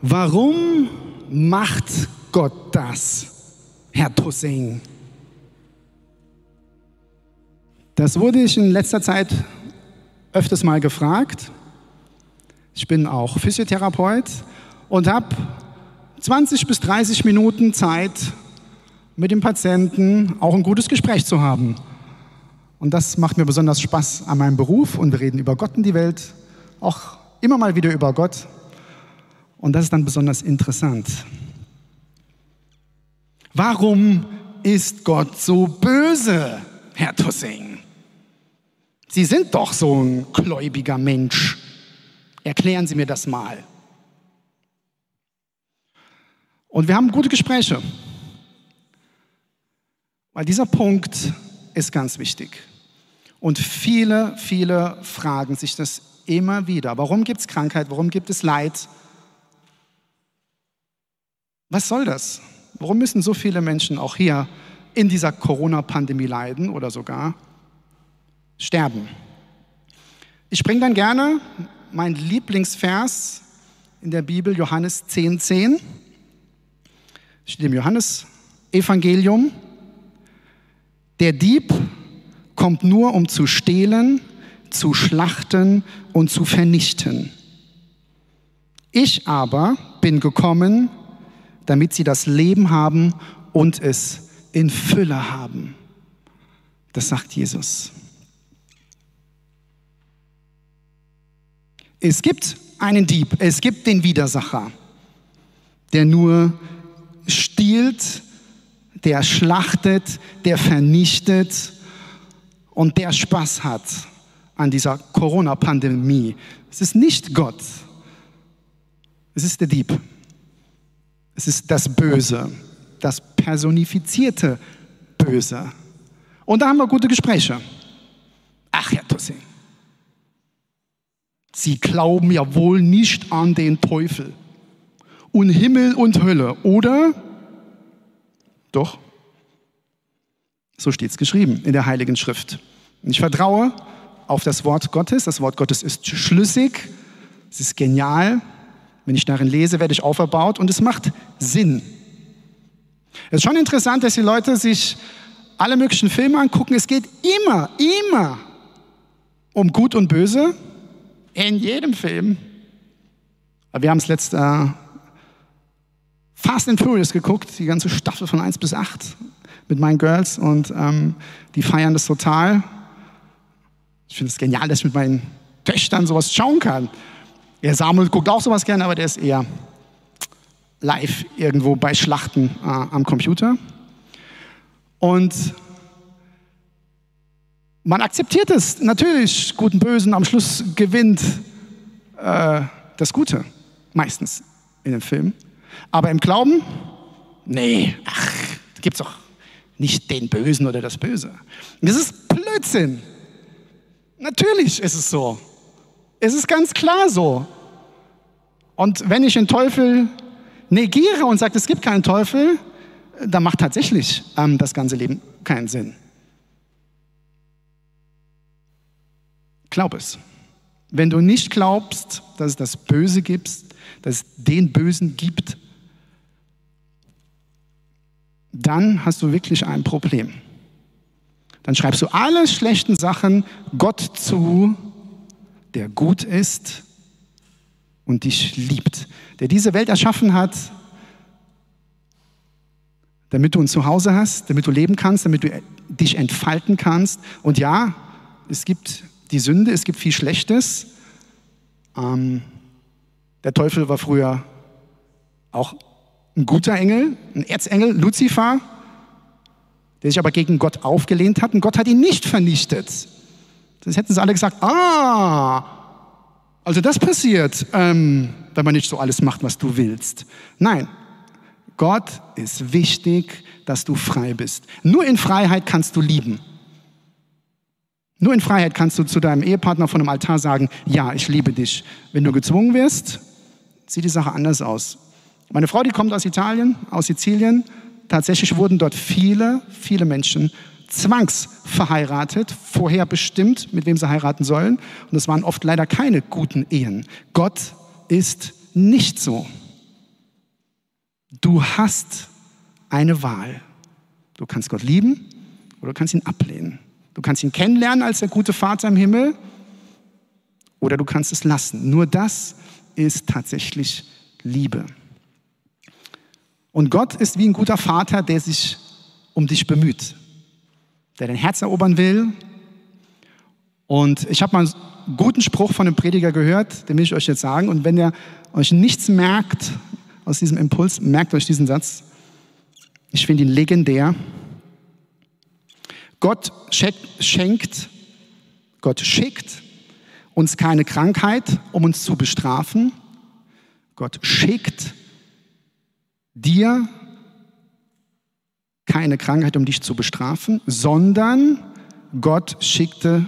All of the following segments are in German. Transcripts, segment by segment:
Warum macht Gott das, Herr Tossing? Das wurde ich in letzter Zeit öfters mal gefragt. Ich bin auch Physiotherapeut und habe 20 bis 30 Minuten Zeit, mit dem Patienten auch ein gutes Gespräch zu haben. Und das macht mir besonders Spaß an meinem Beruf und wir reden über Gott und die Welt, auch immer mal wieder über Gott. Und das ist dann besonders interessant. Warum ist Gott so böse, Herr Tussing? Sie sind doch so ein gläubiger Mensch. Erklären Sie mir das mal. Und wir haben gute Gespräche, weil dieser Punkt ist ganz wichtig. Und viele, viele fragen sich das immer wieder. Warum gibt es Krankheit? Warum gibt es Leid? Was soll das? Warum müssen so viele Menschen auch hier in dieser Corona-Pandemie leiden oder sogar sterben? Ich bringe dann gerne mein Lieblingsvers in der Bibel, Johannes 10,10. 10. Steht im Johannes-Evangelium. Der Dieb kommt nur, um zu stehlen, zu schlachten und zu vernichten. Ich aber bin gekommen, damit sie das Leben haben und es in Fülle haben. Das sagt Jesus. Es gibt einen Dieb, es gibt den Widersacher, der nur stiehlt, der schlachtet, der vernichtet und der Spaß hat an dieser Corona-Pandemie. Es ist nicht Gott, es ist der Dieb. Es ist das Böse, das personifizierte Böse. Und da haben wir gute Gespräche. Ach, Herr Tussi, Sie glauben ja wohl nicht an den Teufel und Himmel und Hölle, oder? Doch. So steht es geschrieben in der Heiligen Schrift. Ich vertraue auf das Wort Gottes. Das Wort Gottes ist schlüssig, es ist genial, wenn ich darin lese, werde ich auferbaut und es macht Sinn. Es ist schon interessant, dass die Leute sich alle möglichen Filme angucken. Es geht immer, immer um Gut und Böse. In jedem Film. Wir haben es letzte äh, Fast and Furious geguckt, die ganze Staffel von 1 bis 8 mit meinen Girls und ähm, die feiern das total. Ich finde es genial, dass ich mit meinen Töchtern sowas schauen kann. Der Samuel guckt auch sowas gerne, aber der ist eher live irgendwo bei Schlachten äh, am Computer. Und man akzeptiert es, natürlich, Guten, Bösen, am Schluss gewinnt äh, das Gute, meistens in dem Film. Aber im Glauben, nee, ach, da gibt es doch nicht den Bösen oder das Böse. Das ist Blödsinn. Natürlich ist es so. Es ist ganz klar so. Und wenn ich den Teufel negiere und sage, es gibt keinen Teufel, dann macht tatsächlich ähm, das ganze Leben keinen Sinn. Glaub es. Wenn du nicht glaubst, dass es das Böse gibt, dass es den Bösen gibt, dann hast du wirklich ein Problem. Dann schreibst du alle schlechten Sachen Gott zu, der gut ist und dich liebt, der diese Welt erschaffen hat, damit du ein Zuhause hast, damit du leben kannst, damit du dich entfalten kannst. Und ja, es gibt die Sünde, es gibt viel Schlechtes. Ähm, der Teufel war früher auch ein guter Engel, ein Erzengel, Luzifer, der sich aber gegen Gott aufgelehnt hat und Gott hat ihn nicht vernichtet. Sonst hätten sie alle gesagt, ah, also das passiert, ähm, wenn man nicht so alles macht, was du willst. Nein, Gott ist wichtig, dass du frei bist. Nur in Freiheit kannst du lieben. Nur in Freiheit kannst du zu deinem Ehepartner von einem Altar sagen, ja, ich liebe dich. Wenn du gezwungen wirst, sieht die Sache anders aus. Meine Frau, die kommt aus Italien, aus Sizilien. Tatsächlich wurden dort viele, viele Menschen zwangsverheiratet, vorher bestimmt, mit wem sie heiraten sollen. Und es waren oft leider keine guten Ehen. Gott ist nicht so. Du hast eine Wahl. Du kannst Gott lieben oder du kannst ihn ablehnen. Du kannst ihn kennenlernen als der gute Vater im Himmel oder du kannst es lassen. Nur das ist tatsächlich Liebe. Und Gott ist wie ein guter Vater, der sich um dich bemüht, der dein Herz erobern will. Und ich habe mal einen guten Spruch von einem Prediger gehört, den will ich euch jetzt sagen. Und wenn ihr euch nichts merkt aus diesem Impuls, merkt euch diesen Satz. Ich finde ihn legendär. Gott schenkt, Gott schickt uns keine Krankheit, um uns zu bestrafen. Gott schickt dir keine Krankheit, um dich zu bestrafen, sondern Gott schickte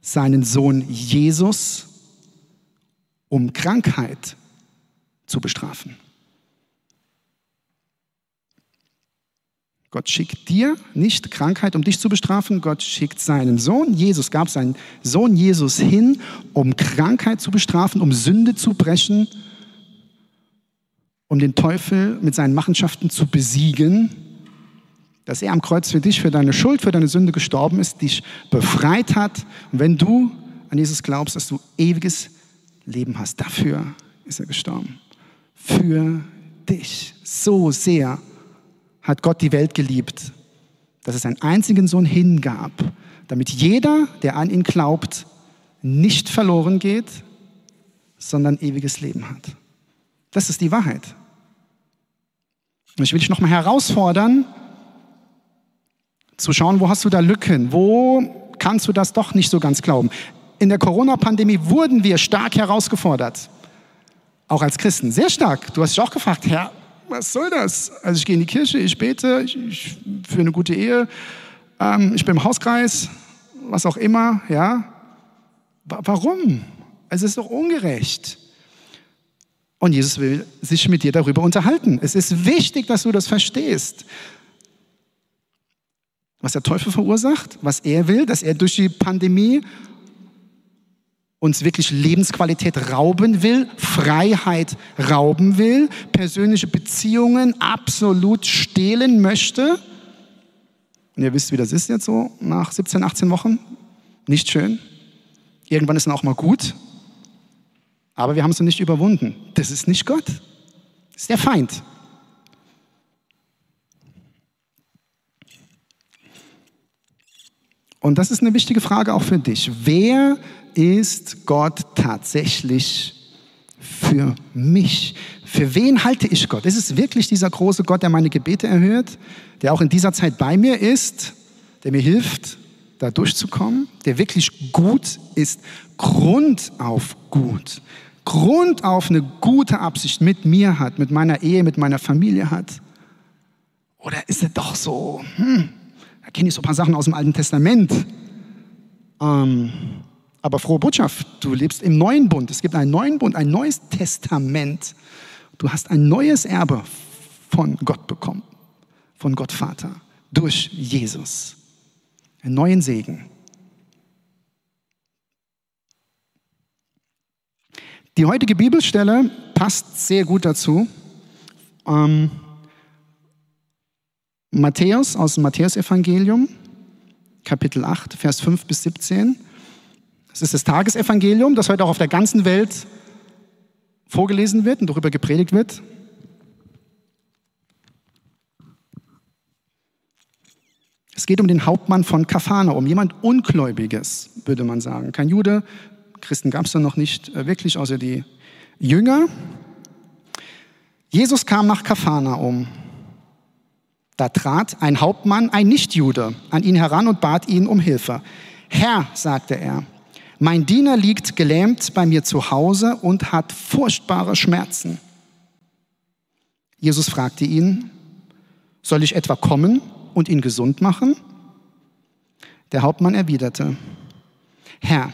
seinen Sohn Jesus, um Krankheit zu bestrafen. Gott schickt dir nicht Krankheit, um dich zu bestrafen. Gott schickt seinen Sohn Jesus, gab seinen Sohn Jesus hin, um Krankheit zu bestrafen, um Sünde zu brechen, um den Teufel mit seinen Machenschaften zu besiegen. Dass er am Kreuz für dich, für deine Schuld, für deine Sünde gestorben ist, dich befreit hat. Und wenn du an Jesus glaubst, dass du ewiges Leben hast, dafür ist er gestorben. Für dich. So sehr hat Gott die Welt geliebt, dass es einen einzigen Sohn hingab, damit jeder, der an ihn glaubt, nicht verloren geht, sondern ewiges Leben hat. Das ist die Wahrheit. Und ich will dich nochmal herausfordern, zu schauen, wo hast du da Lücken? Wo kannst du das doch nicht so ganz glauben? In der Corona-Pandemie wurden wir stark herausgefordert. Auch als Christen. Sehr stark. Du hast dich auch gefragt, Herr, was soll das? Also ich gehe in die Kirche, ich bete ich, ich, für eine gute Ehe, ähm, ich bin im Hauskreis, was auch immer, ja. Warum? Es ist doch ungerecht. Und Jesus will sich mit dir darüber unterhalten. Es ist wichtig, dass du das verstehst. Was der Teufel verursacht, was er will, dass er durch die Pandemie uns wirklich Lebensqualität rauben will, Freiheit rauben will, persönliche Beziehungen absolut stehlen möchte. Und ihr wisst, wie das ist jetzt so nach 17, 18 Wochen. Nicht schön. Irgendwann ist dann auch mal gut. Aber wir haben es noch nicht überwunden. Das ist nicht Gott. Das ist der Feind. Und das ist eine wichtige Frage auch für dich. Wer ist Gott tatsächlich für mich? Für wen halte ich Gott? Ist es wirklich dieser große Gott, der meine Gebete erhört, der auch in dieser Zeit bei mir ist, der mir hilft, da durchzukommen, der wirklich gut ist, Grund auf gut, Grund auf eine gute Absicht mit mir hat, mit meiner Ehe, mit meiner Familie hat? Oder ist es doch so, hm, kenne ich so ein paar Sachen aus dem Alten Testament. Ähm, aber frohe Botschaft, du lebst im neuen Bund. Es gibt einen neuen Bund, ein neues Testament. Du hast ein neues Erbe von Gott bekommen, von Gott Vater, durch Jesus. Einen neuen Segen. Die heutige Bibelstelle passt sehr gut dazu. Ähm, Matthäus aus dem Matthäusevangelium, Kapitel 8, Vers 5 bis 17. Es ist das Tagesevangelium, das heute auch auf der ganzen Welt vorgelesen wird und darüber gepredigt wird. Es geht um den Hauptmann von Kafana, um jemand Ungläubiges, würde man sagen. Kein Jude, Christen gab es da noch nicht äh, wirklich, außer die Jünger. Jesus kam nach Kafana um. Da trat ein Hauptmann, ein Nichtjude, an ihn heran und bat ihn um Hilfe. Herr, sagte er, mein Diener liegt gelähmt bei mir zu Hause und hat furchtbare Schmerzen. Jesus fragte ihn, soll ich etwa kommen und ihn gesund machen? Der Hauptmann erwiderte, Herr,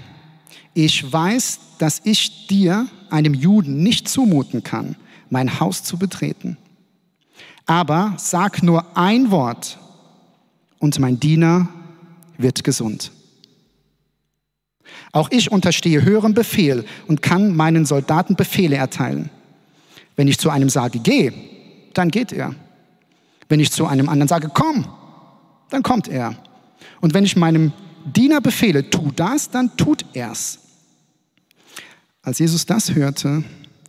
ich weiß, dass ich dir, einem Juden, nicht zumuten kann, mein Haus zu betreten. Aber sag nur ein Wort und mein Diener wird gesund. Auch ich unterstehe höherem Befehl und kann meinen Soldaten Befehle erteilen. Wenn ich zu einem sage, geh, dann geht er. Wenn ich zu einem anderen sage, komm, dann kommt er. Und wenn ich meinem Diener befehle, tu das, dann tut er's. Als Jesus das hörte,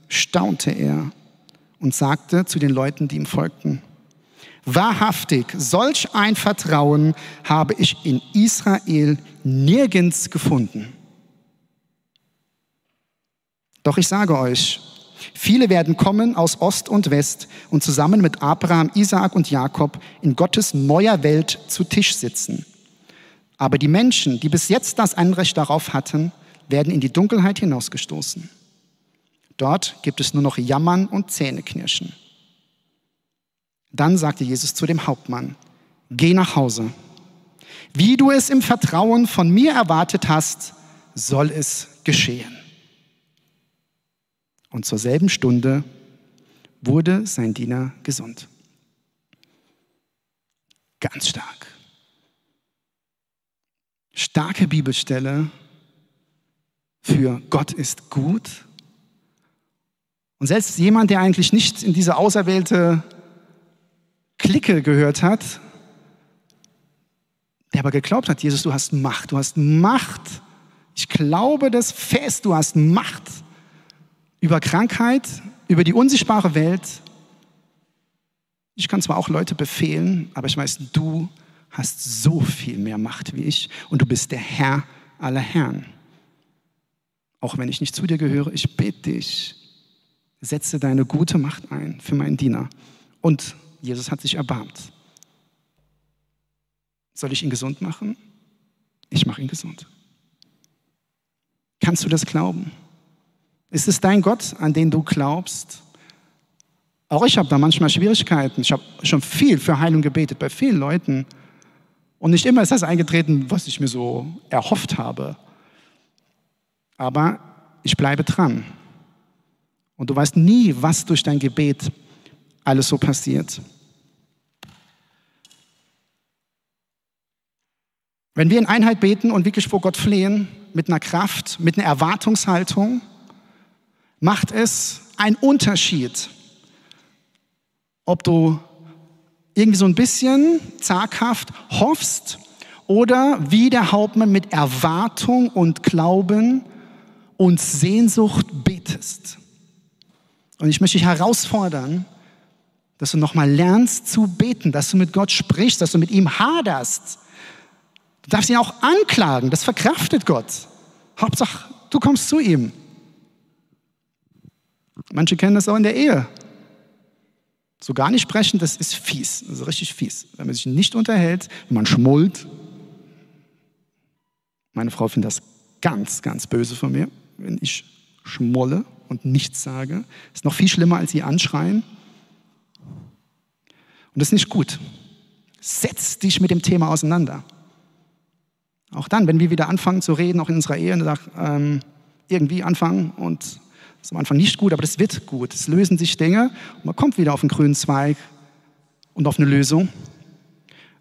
staunte er und sagte zu den Leuten, die ihm folgten, Wahrhaftig, solch ein Vertrauen habe ich in Israel nirgends gefunden. Doch ich sage euch, viele werden kommen aus Ost und West und zusammen mit Abraham, Isaak und Jakob in Gottes neuer Welt zu Tisch sitzen. Aber die Menschen, die bis jetzt das Anrecht darauf hatten, werden in die Dunkelheit hinausgestoßen. Dort gibt es nur noch Jammern und Zähneknirschen. Dann sagte Jesus zu dem Hauptmann, geh nach Hause. Wie du es im Vertrauen von mir erwartet hast, soll es geschehen. Und zur selben Stunde wurde sein Diener gesund. Ganz stark. Starke Bibelstelle für Gott ist gut. Und selbst jemand, der eigentlich nicht in diese auserwählte Clique gehört hat, der aber geglaubt hat, Jesus, du hast Macht, du hast Macht. Ich glaube das fest, du hast Macht über Krankheit, über die unsichtbare Welt. Ich kann zwar auch Leute befehlen, aber ich weiß, du hast so viel mehr Macht wie ich und du bist der Herr aller Herren. Auch wenn ich nicht zu dir gehöre, ich bete dich, setze deine gute Macht ein für meinen Diener. Und Jesus hat sich erbarmt. Soll ich ihn gesund machen? Ich mache ihn gesund. Kannst du das glauben? Ist es dein Gott, an den du glaubst? Auch ich habe da manchmal Schwierigkeiten. Ich habe schon viel für Heilung gebetet bei vielen Leuten. Und nicht immer ist das eingetreten, was ich mir so erhofft habe. Aber ich bleibe dran. Und du weißt nie, was durch dein Gebet alles so passiert. Wenn wir in Einheit beten und wirklich vor Gott flehen, mit einer Kraft, mit einer Erwartungshaltung, macht es einen Unterschied, ob du irgendwie so ein bisschen zaghaft hoffst oder wie der Hauptmann mit Erwartung und Glauben und Sehnsucht betest. Und ich möchte dich herausfordern, dass du nochmal lernst zu beten, dass du mit Gott sprichst, dass du mit ihm haderst, Du darfst ihn auch anklagen, das verkraftet Gott. Hauptsache, du kommst zu ihm. Manche kennen das auch in der Ehe. So gar nicht sprechen, das ist fies, das ist richtig fies. Wenn man sich nicht unterhält, wenn man schmollt. Meine Frau findet das ganz, ganz böse von mir, wenn ich schmolle und nichts sage. Das ist noch viel schlimmer, als sie anschreien. Und das ist nicht gut. Setz dich mit dem Thema auseinander. Auch dann, wenn wir wieder anfangen zu reden, auch in unserer Ehe, und ähm, irgendwie anfangen und das ist am Anfang nicht gut, aber das wird gut. Es lösen sich Dinge und man kommt wieder auf einen grünen Zweig und auf eine Lösung.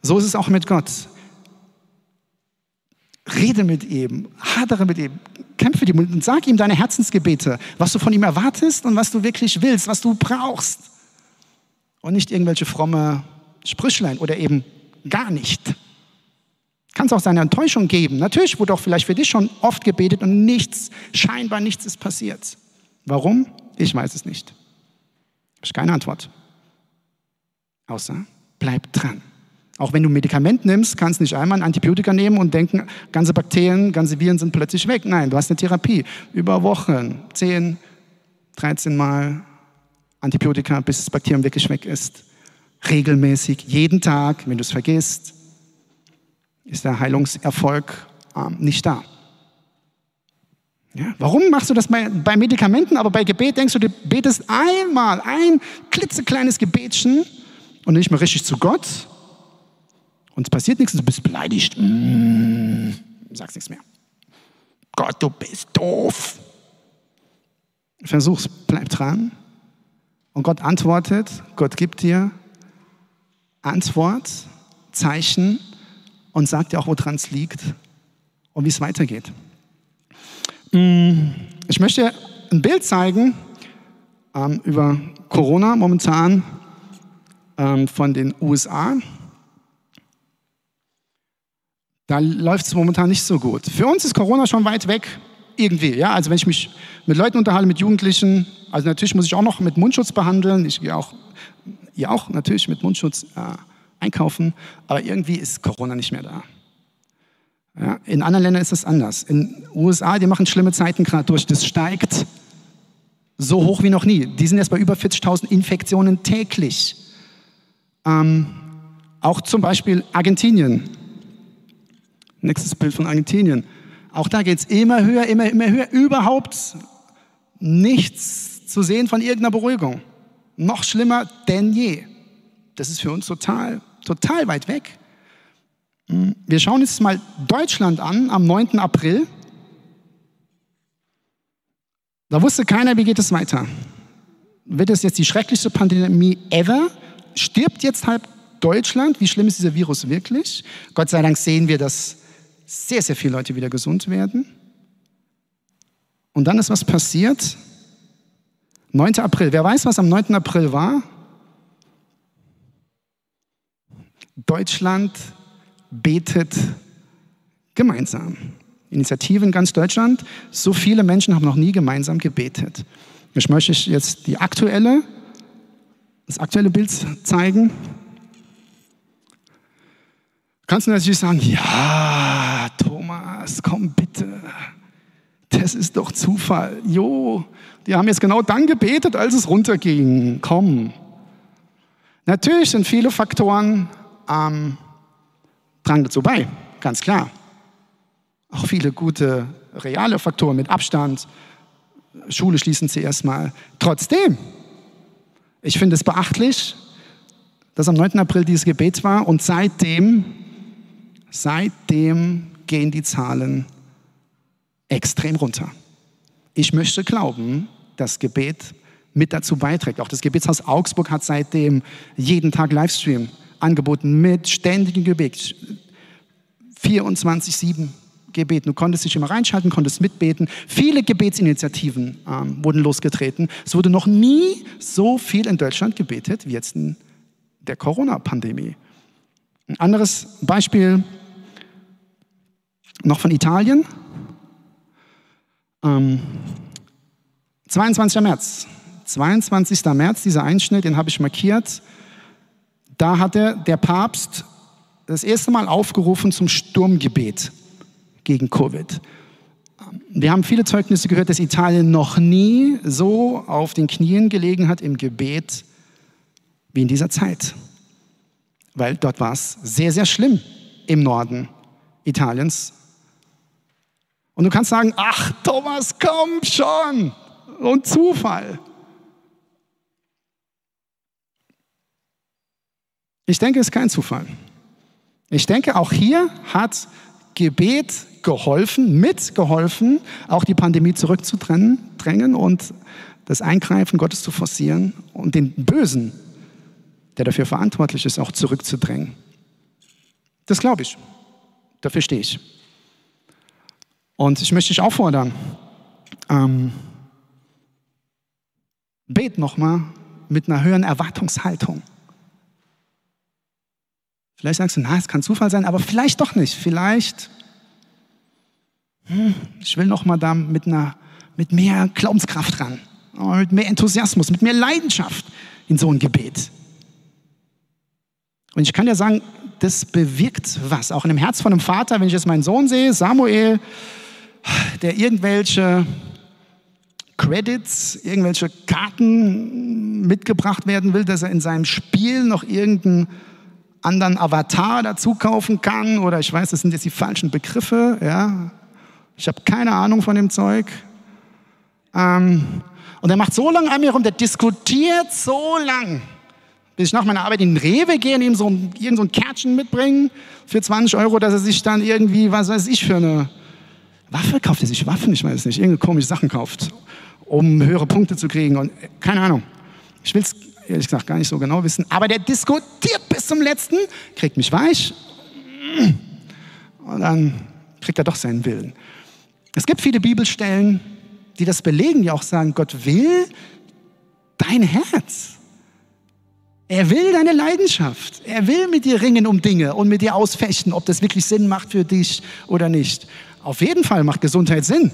So ist es auch mit Gott. Rede mit ihm, hadere mit ihm, kämpfe mit ihm und sag ihm deine Herzensgebete, was du von ihm erwartest und was du wirklich willst, was du brauchst. Und nicht irgendwelche fromme Sprüchlein oder eben gar nicht. Kann es auch seine Enttäuschung geben. Natürlich wurde auch vielleicht für dich schon oft gebetet und nichts, scheinbar nichts ist passiert. Warum? Ich weiß es nicht. Ich keine Antwort. Außer bleib dran. Auch wenn du ein Medikament nimmst, kannst du nicht einmal ein Antibiotika nehmen und denken, ganze Bakterien, ganze Viren sind plötzlich weg. Nein, du hast eine Therapie über Wochen, 10, 13 Mal Antibiotika, bis das Bakterium wirklich weg ist. Regelmäßig, jeden Tag, wenn du es vergisst, ist der Heilungserfolg ähm, nicht da. Ja, warum machst du das bei, bei, Medikamenten, aber bei Gebet denkst du, du betest einmal ein klitzekleines Gebetchen und nicht mehr richtig zu Gott und es passiert nichts du bist beleidigt. Mm, sagst nichts mehr. Gott, du bist doof. Versuch's, bleib dran. Und Gott antwortet, Gott gibt dir Antwort, Zeichen und sagt dir auch, woran es liegt und wie es weitergeht. Mm, ich möchte ein Bild zeigen ähm, über Corona momentan. ähm, von den USA. Da läuft es momentan nicht so gut. Für uns ist Corona schon weit weg, irgendwie. Ja? Also wenn ich mich mit Leuten unterhalte, mit Jugendlichen, also natürlich muss ich auch noch mit Mundschutz behandeln. Ich gehe auch, ihr auch natürlich mit Mundschutz äh, einkaufen, aber irgendwie ist Corona nicht mehr da. Ja? In anderen Ländern ist es anders. In den USA, die machen schlimme Zeiten gerade durch. Das steigt so hoch wie noch nie. Die sind jetzt bei über 40.000 Infektionen täglich. Ähm, auch zum Beispiel Argentinien. Nächstes Bild von Argentinien. Auch da geht es immer höher, immer, immer höher. Überhaupt nichts zu sehen von irgendeiner Beruhigung. Noch schlimmer denn je. Das ist für uns total, total weit weg. Hm, wir schauen uns mal Deutschland an am 9. April. Da wusste keiner, wie geht es weiter. Wird es jetzt die schrecklichste Pandemie ever? Stirbt jetzt halb Deutschland? Wie schlimm ist dieser Virus wirklich? Gott sei Dank sehen wir, dass sehr, sehr viele Leute wieder gesund werden. Und dann ist was passiert. 9. April. Wer weiß, was am 9. April war? Deutschland betet gemeinsam. Initiative in ganz Deutschland. So viele Menschen haben noch nie gemeinsam gebetet. Ich möchte jetzt die aktuelle, das aktuelle Bild zeigen. Kannst du natürlich sagen, ja, Thomas, komm bitte. Das ist doch Zufall. Jo, die haben jetzt genau dann gebetet, als es runterging. Komm. Natürlich sind viele Faktoren ähm, tragen dazu bei, ganz klar. Auch viele gute reale Faktoren mit Abstand. Schule schließen sie erstmal. Trotzdem, ich finde es beachtlich, dass am 9. April dieses Gebet war und seitdem, seitdem gehen die Zahlen extrem runter. Ich möchte glauben, dass Gebet mit dazu beiträgt. Auch das Gebetshaus Augsburg hat seitdem jeden Tag Livestream angeboten mit ständigem Gebet. 24-7 Gebet. Du konntest dich immer reinschalten, konntest mitbeten. Viele Gebetsinitiativen ähm, wurden losgetreten. Es wurde noch nie so viel in Deutschland gebetet wie jetzt in der Corona-Pandemie. Ein anderes Beispiel noch von Italien. Ähm, 22. März. 22. März, dieser Einschnitt, den habe ich markiert. Da hatte der Papst das erste Mal aufgerufen zum Sturmgebet gegen Covid. Wir haben viele Zeugnisse gehört, dass Italien noch nie so auf den Knien gelegen hat im Gebet wie in dieser Zeit. Weil dort war es sehr, sehr schlimm im Norden Italiens. Und du kannst sagen, ach Thomas, komm schon, und Zufall. Ich denke, es ist kein Zufall. Ich denke, auch hier hat Gebet geholfen, mitgeholfen, auch die Pandemie zurückzudrängen und das Eingreifen Gottes zu forcieren und den Bösen, der dafür verantwortlich ist, auch zurückzudrängen. Das glaube ich. Dafür stehe ich. Und ich möchte dich auffordern, ähm, bet nochmal mit einer höheren Erwartungshaltung. Vielleicht sagst du, na, es kann Zufall sein, aber vielleicht doch nicht. Vielleicht, hm, ich will noch mal da mit, einer, mit mehr Glaubenskraft ran, mit mehr Enthusiasmus, mit mehr Leidenschaft in so ein Gebet. Und ich kann dir sagen, das bewirkt was. Auch in dem Herz von einem Vater, wenn ich jetzt meinen Sohn sehe, Samuel, der irgendwelche Credits, irgendwelche Karten mitgebracht werden will, dass er in seinem Spiel noch irgendein anderen Avatar dazu kaufen kann oder ich weiß, das sind jetzt die falschen Begriffe, ja. Ich habe keine Ahnung von dem Zeug. Ähm, und er macht so lange an mir rum, der diskutiert so lang, bis ich nach meiner Arbeit in den Rewe gehe und ihm so ein, irgend so ein Kärtchen mitbringe für 20 Euro, dass er sich dann irgendwie, was weiß ich, für eine Waffe kauft. Er sich Waffen, ich weiß nicht, irgendeine komische Sachen kauft, um höhere Punkte zu kriegen und keine Ahnung. Ich will es ehrlich gesagt gar nicht so genau wissen, aber der diskutiert bis zum letzten, kriegt mich weich und dann kriegt er doch seinen Willen. Es gibt viele Bibelstellen, die das belegen, die auch sagen, Gott will dein Herz. Er will deine Leidenschaft. Er will mit dir ringen um Dinge und mit dir ausfechten, ob das wirklich Sinn macht für dich oder nicht. Auf jeden Fall macht Gesundheit Sinn.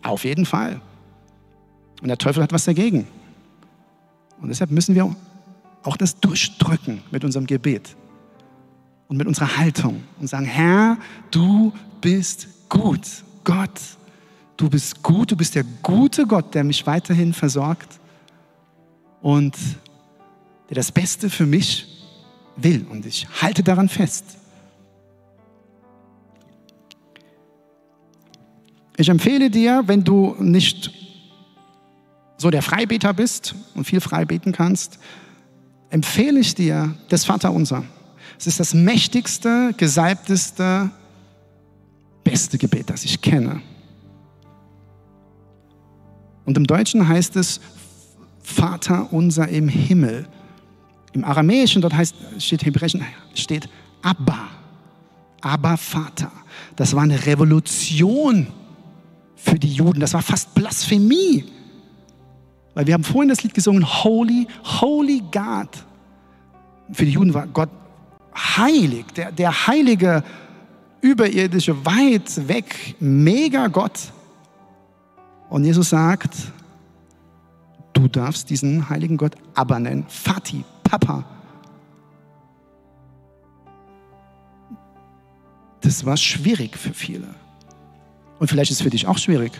Auf jeden Fall. Und der Teufel hat was dagegen. Und deshalb müssen wir auch das durchdrücken mit unserem Gebet und mit unserer Haltung und sagen, Herr, du bist gut. Gott, du bist gut, du bist der gute Gott, der mich weiterhin versorgt und der das Beste für mich will. Und ich halte daran fest. Ich empfehle dir, wenn du nicht so der Freibeter bist und viel freibeten kannst, empfehle ich dir das Vaterunser. Es ist das mächtigste, gesalbteste, beste Gebet, das ich kenne. Und im Deutschen heißt es Vater unser im Himmel. Im Aramäischen, dort heißt, steht Hebräischen, steht Abba. Abba Vater. Das war eine Revolution für die Juden. Das war fast Blasphemie. Weil wir haben vorhin das Lied gesungen, Holy, Holy God. Für die Juden war Gott heilig, der, der heilige, überirdische, weit weg, mega Gott. Und Jesus sagt, du darfst diesen heiligen Gott aber nennen, Vati, Papa. Das war schwierig für viele. Und vielleicht ist es für dich auch schwierig,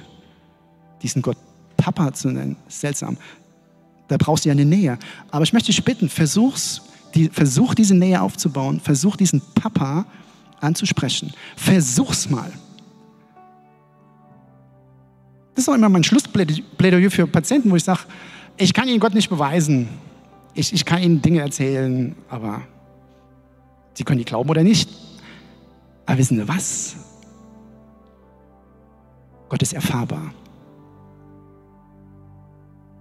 diesen Gott Papa zu nennen. Seltsam. Da brauchst du ja eine Nähe. Aber ich möchte dich bitten, versuch's, die, versuch diese Nähe aufzubauen. Versuch diesen Papa anzusprechen. Versuch's mal. Das ist auch immer mein Schlussplädoyer für Patienten, wo ich sage, ich kann Ihnen Gott nicht beweisen. Ich, ich kann Ihnen Dinge erzählen, aber Sie können die glauben oder nicht. Aber wissen Sie was? Gott ist erfahrbar.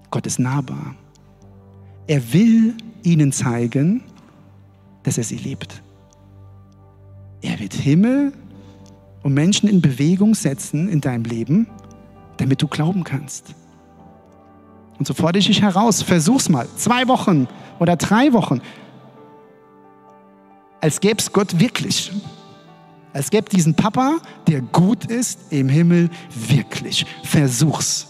Gott ist nahbar. Er will ihnen zeigen, dass er sie liebt. Er wird Himmel und Menschen in Bewegung setzen in deinem Leben, damit du glauben kannst. Und so fordere ich dich heraus, versuch's mal, zwei Wochen oder drei Wochen, als gäbe es Gott wirklich. Als gäbe diesen Papa, der gut ist im Himmel, wirklich. Versuch's.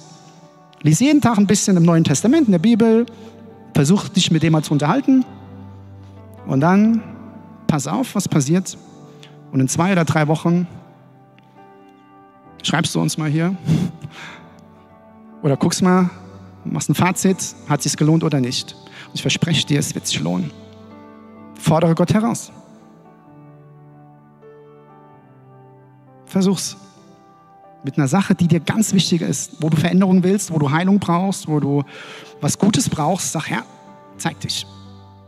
Lies jeden Tag ein bisschen im Neuen Testament, in der Bibel. Versuch dich mit dem mal zu unterhalten. Und dann pass auf, was passiert. Und in zwei oder drei Wochen schreibst du uns mal hier. Oder guckst mal, machst ein Fazit, hat es sich gelohnt oder nicht. Und ich verspreche dir, es wird sich lohnen. Fordere Gott heraus. Versuch's mit einer Sache, die dir ganz wichtig ist, wo du Veränderung willst, wo du Heilung brauchst, wo du was Gutes brauchst, sag Herr, zeig dich.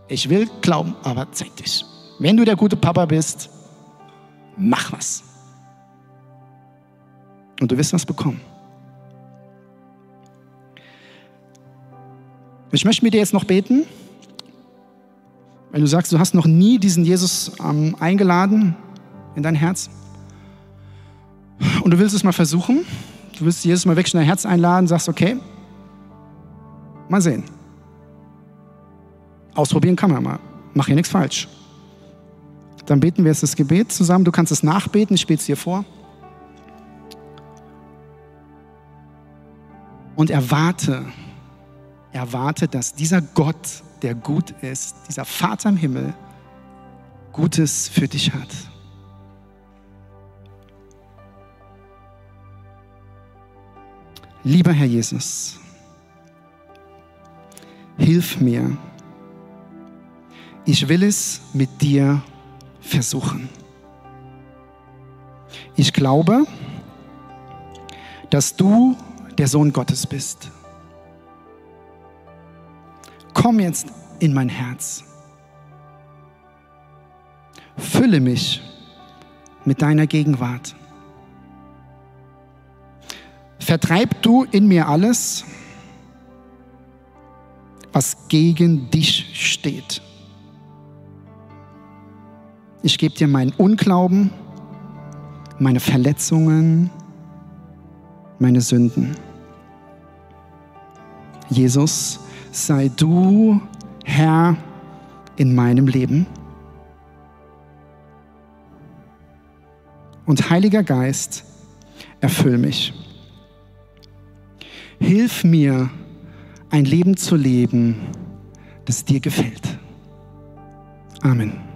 Ich will glauben, aber zeig dich. Wenn du der gute Papa bist, mach was. Und du wirst was bekommen. Ich möchte mit dir jetzt noch beten. Wenn du sagst, du hast noch nie diesen Jesus ähm, eingeladen in dein Herz, und du willst es mal versuchen, du willst jedes Mal wirklich in dein Herz einladen, sagst, okay, mal sehen. Ausprobieren kann man mal. Mach hier nichts falsch. Dann beten wir jetzt das Gebet zusammen. Du kannst es nachbeten, ich bete es dir vor. Und erwarte, erwarte, dass dieser Gott, der gut ist, dieser Vater im Himmel, Gutes für dich hat. Lieber Herr Jesus, hilf mir. Ich will es mit dir versuchen. Ich glaube, dass du der Sohn Gottes bist. Komm jetzt in mein Herz. Fülle mich mit deiner Gegenwart. Vertreib du in mir alles, was gegen dich steht. Ich gebe dir meinen Unglauben, meine Verletzungen, meine Sünden. Jesus, sei du Herr in meinem Leben. Und Heiliger Geist, erfüll mich. Hilf mir, ein Leben zu leben, das dir gefällt. Amen.